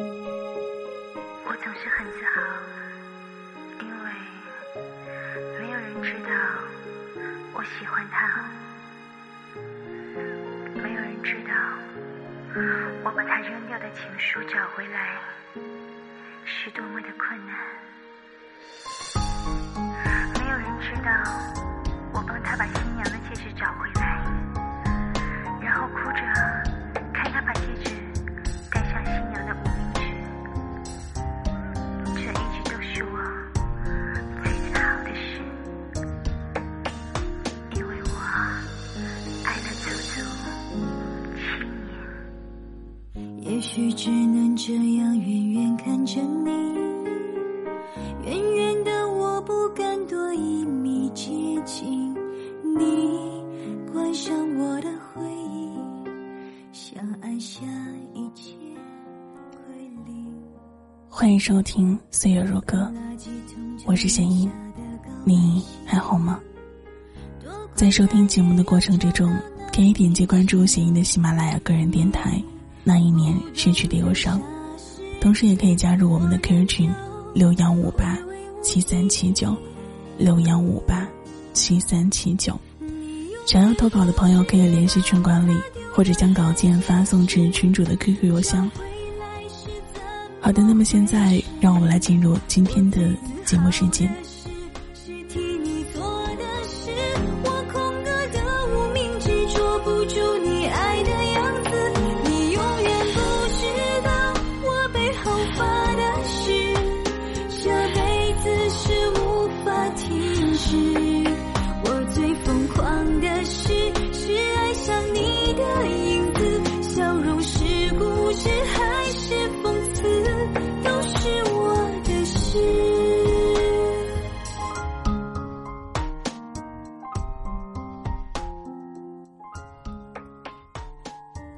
我总是很自豪，因为没有人知道我喜欢他，没有人知道我把他扔掉的情书找回来是多么的困难，没有人知道我帮他把新娘的戒指找回来，然后哭着许只能这样远远看着你，远远的我不敢多一米接近你，关上我的回忆，想按下一切归零。欢迎收听《岁月如歌》，我是贤英，你还好吗？在收听节目的过程之中，可以点击关注贤英的喜马拉雅个人电台。那一年失去的忧伤，同时也可以加入我们的 QQ 群六幺五八七三七九六幺五八七三七九。想要投稿的朋友可以联系群管理，或者将稿件发送至群主的 QQ 邮箱。好的，那么现在让我们来进入今天的节目时间。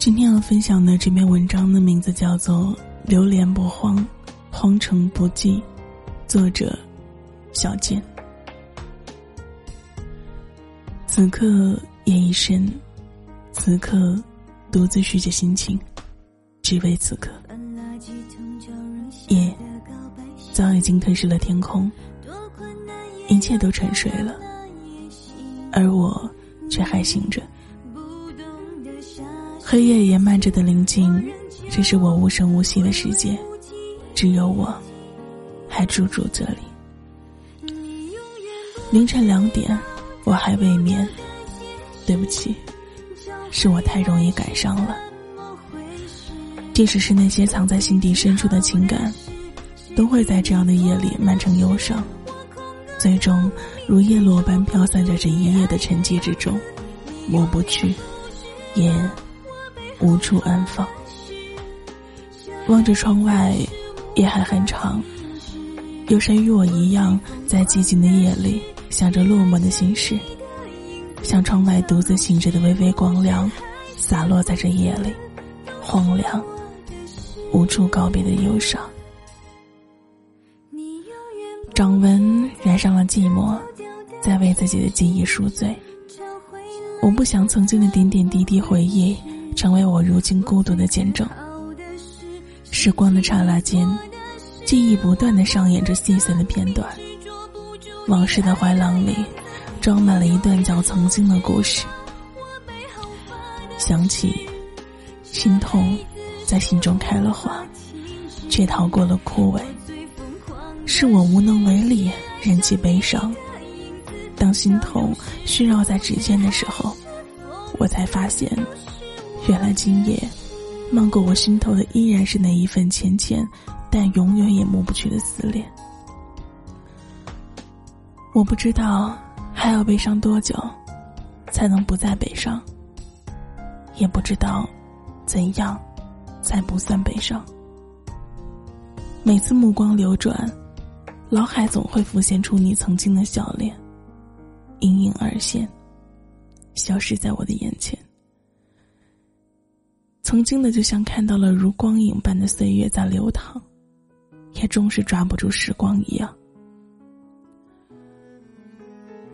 今天要分享的这篇文章的名字叫做《流连不慌，荒城不寂》，作者小健。此刻夜已深，此刻独自叙着心情，只为此刻。夜早已经吞噬了天空，一切都沉睡了，而我却还醒着。黑夜也漫着的宁静，这是我无声无息的世界，只有我，还驻足这里。凌晨两点，我还未眠。对不起，是我太容易感伤了。即使是那些藏在心底深处的情感，都会在这样的夜里漫成忧伤，最终如叶落般飘散在这一夜的沉寂之中，抹不去，也。无处安放，望着窗外，夜还很长。有谁与我一样，在寂静的夜里想着落寞的心事？像窗外独自醒着的微微光亮，洒落在这夜里，荒凉，无处告别的忧伤。掌纹染上了寂寞，在为自己的记忆赎罪。我不想曾经的点点滴滴回忆。成为我如今孤独的见证。时光的刹那间，记忆不断的上演着细碎的片段。往事的怀廊里，装满了一段叫曾经的故事。想起，心痛，在心中开了花，却逃过了枯萎。是我无能为力，忍气悲伤。当心痛需绕在指尖的时候，我才发现。原来今夜，漫过我心头的依然是那一份浅浅，但永远也抹不去的思念。我不知道还要悲伤多久，才能不再悲伤。也不知道，怎样，才不算悲伤。每次目光流转，脑海总会浮现出你曾经的笑脸，隐隐而现，消失在我的眼前。曾经的，就像看到了如光影般的岁月在流淌，也终是抓不住时光一样。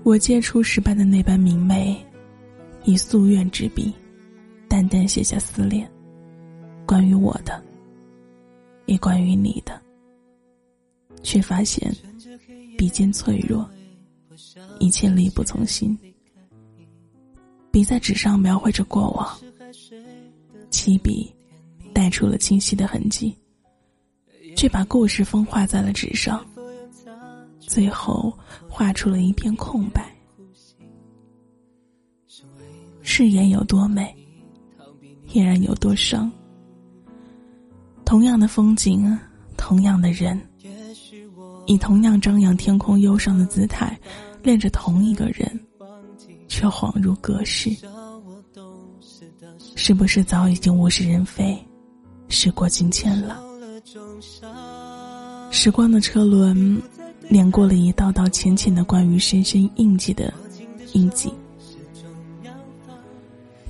我借初时般的那般明媚，以夙愿之笔，淡淡写下思念，关于我的，也关于你的，却发现笔尖脆弱，一切力不从心。笔在纸上描绘着过往，起笔带出了清晰的痕迹，却把故事风画在了纸上，最后画出了一片空白。誓言有多美，依然有多伤。同样的风景，同样的人，以同样张扬天空忧伤的姿态，恋着同一个人，却恍如隔世。是不是早已经物是人非，时过境迁了？时光的车轮，碾过了一道道浅浅的关于深深印记的印记，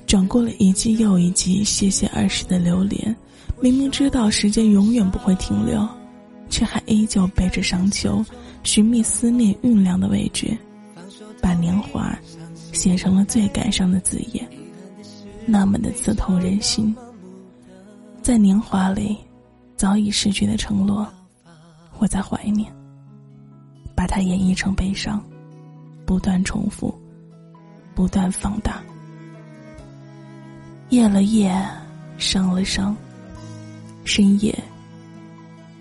转过了一季又一季谢谢儿时的流连。明明知道时间永远不会停留，却还依旧背着伤秋，寻觅思念酝酿的味觉，把年华写成了最感伤的字眼，那么的刺痛人心。在年华里，早已失去的承诺，我在怀念，把它演绎成悲伤，不断重复，不断放大，夜了夜，伤了伤。深夜，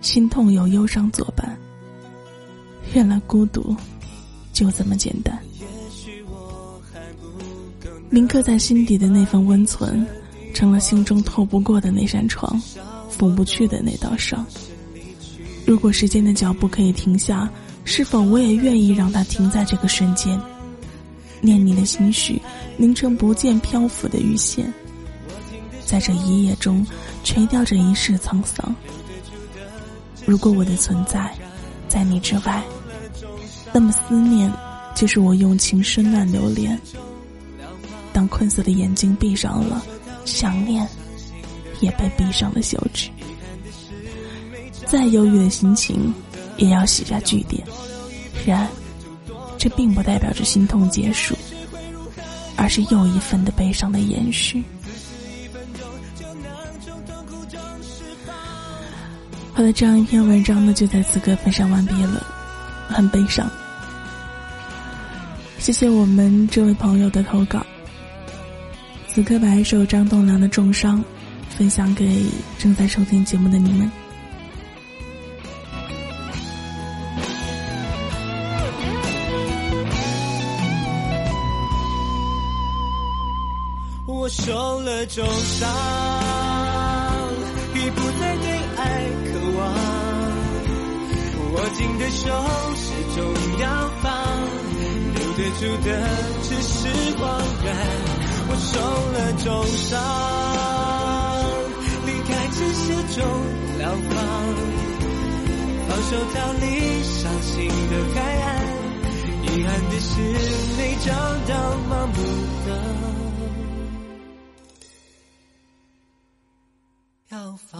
心痛有忧伤作伴。原来孤独就这么简单。铭刻在心底的那份温存，成了心中透不过的那扇窗，缝不去的那道伤。如果时间的脚步可以停下，是否我也愿意让它停在这个瞬间？念你的心绪，凝成不见漂浮的鱼线。在这一夜中，垂钓着一世沧桑。如果我的存在在你之外，那么思念就是我用情深暖流连。困涩的眼睛闭上了，想念也被闭上了休止。再忧郁的心情，也要写下句点。然，这并不代表着心痛结束，而是又一份的悲伤的延续。好的，这样一篇文章呢，就在此刻分享完毕了，很悲伤。谢谢我们这位朋友的投稿。此刻把一首张栋梁的《重伤》分享给正在收听节目的你们。我受了重伤，已不再对爱渴望。握紧的手始终要放，留得住的只是恍然。受伤，离开只是种疗方，放手逃离伤心的海岸。遗憾的是，没找到麻木的药方。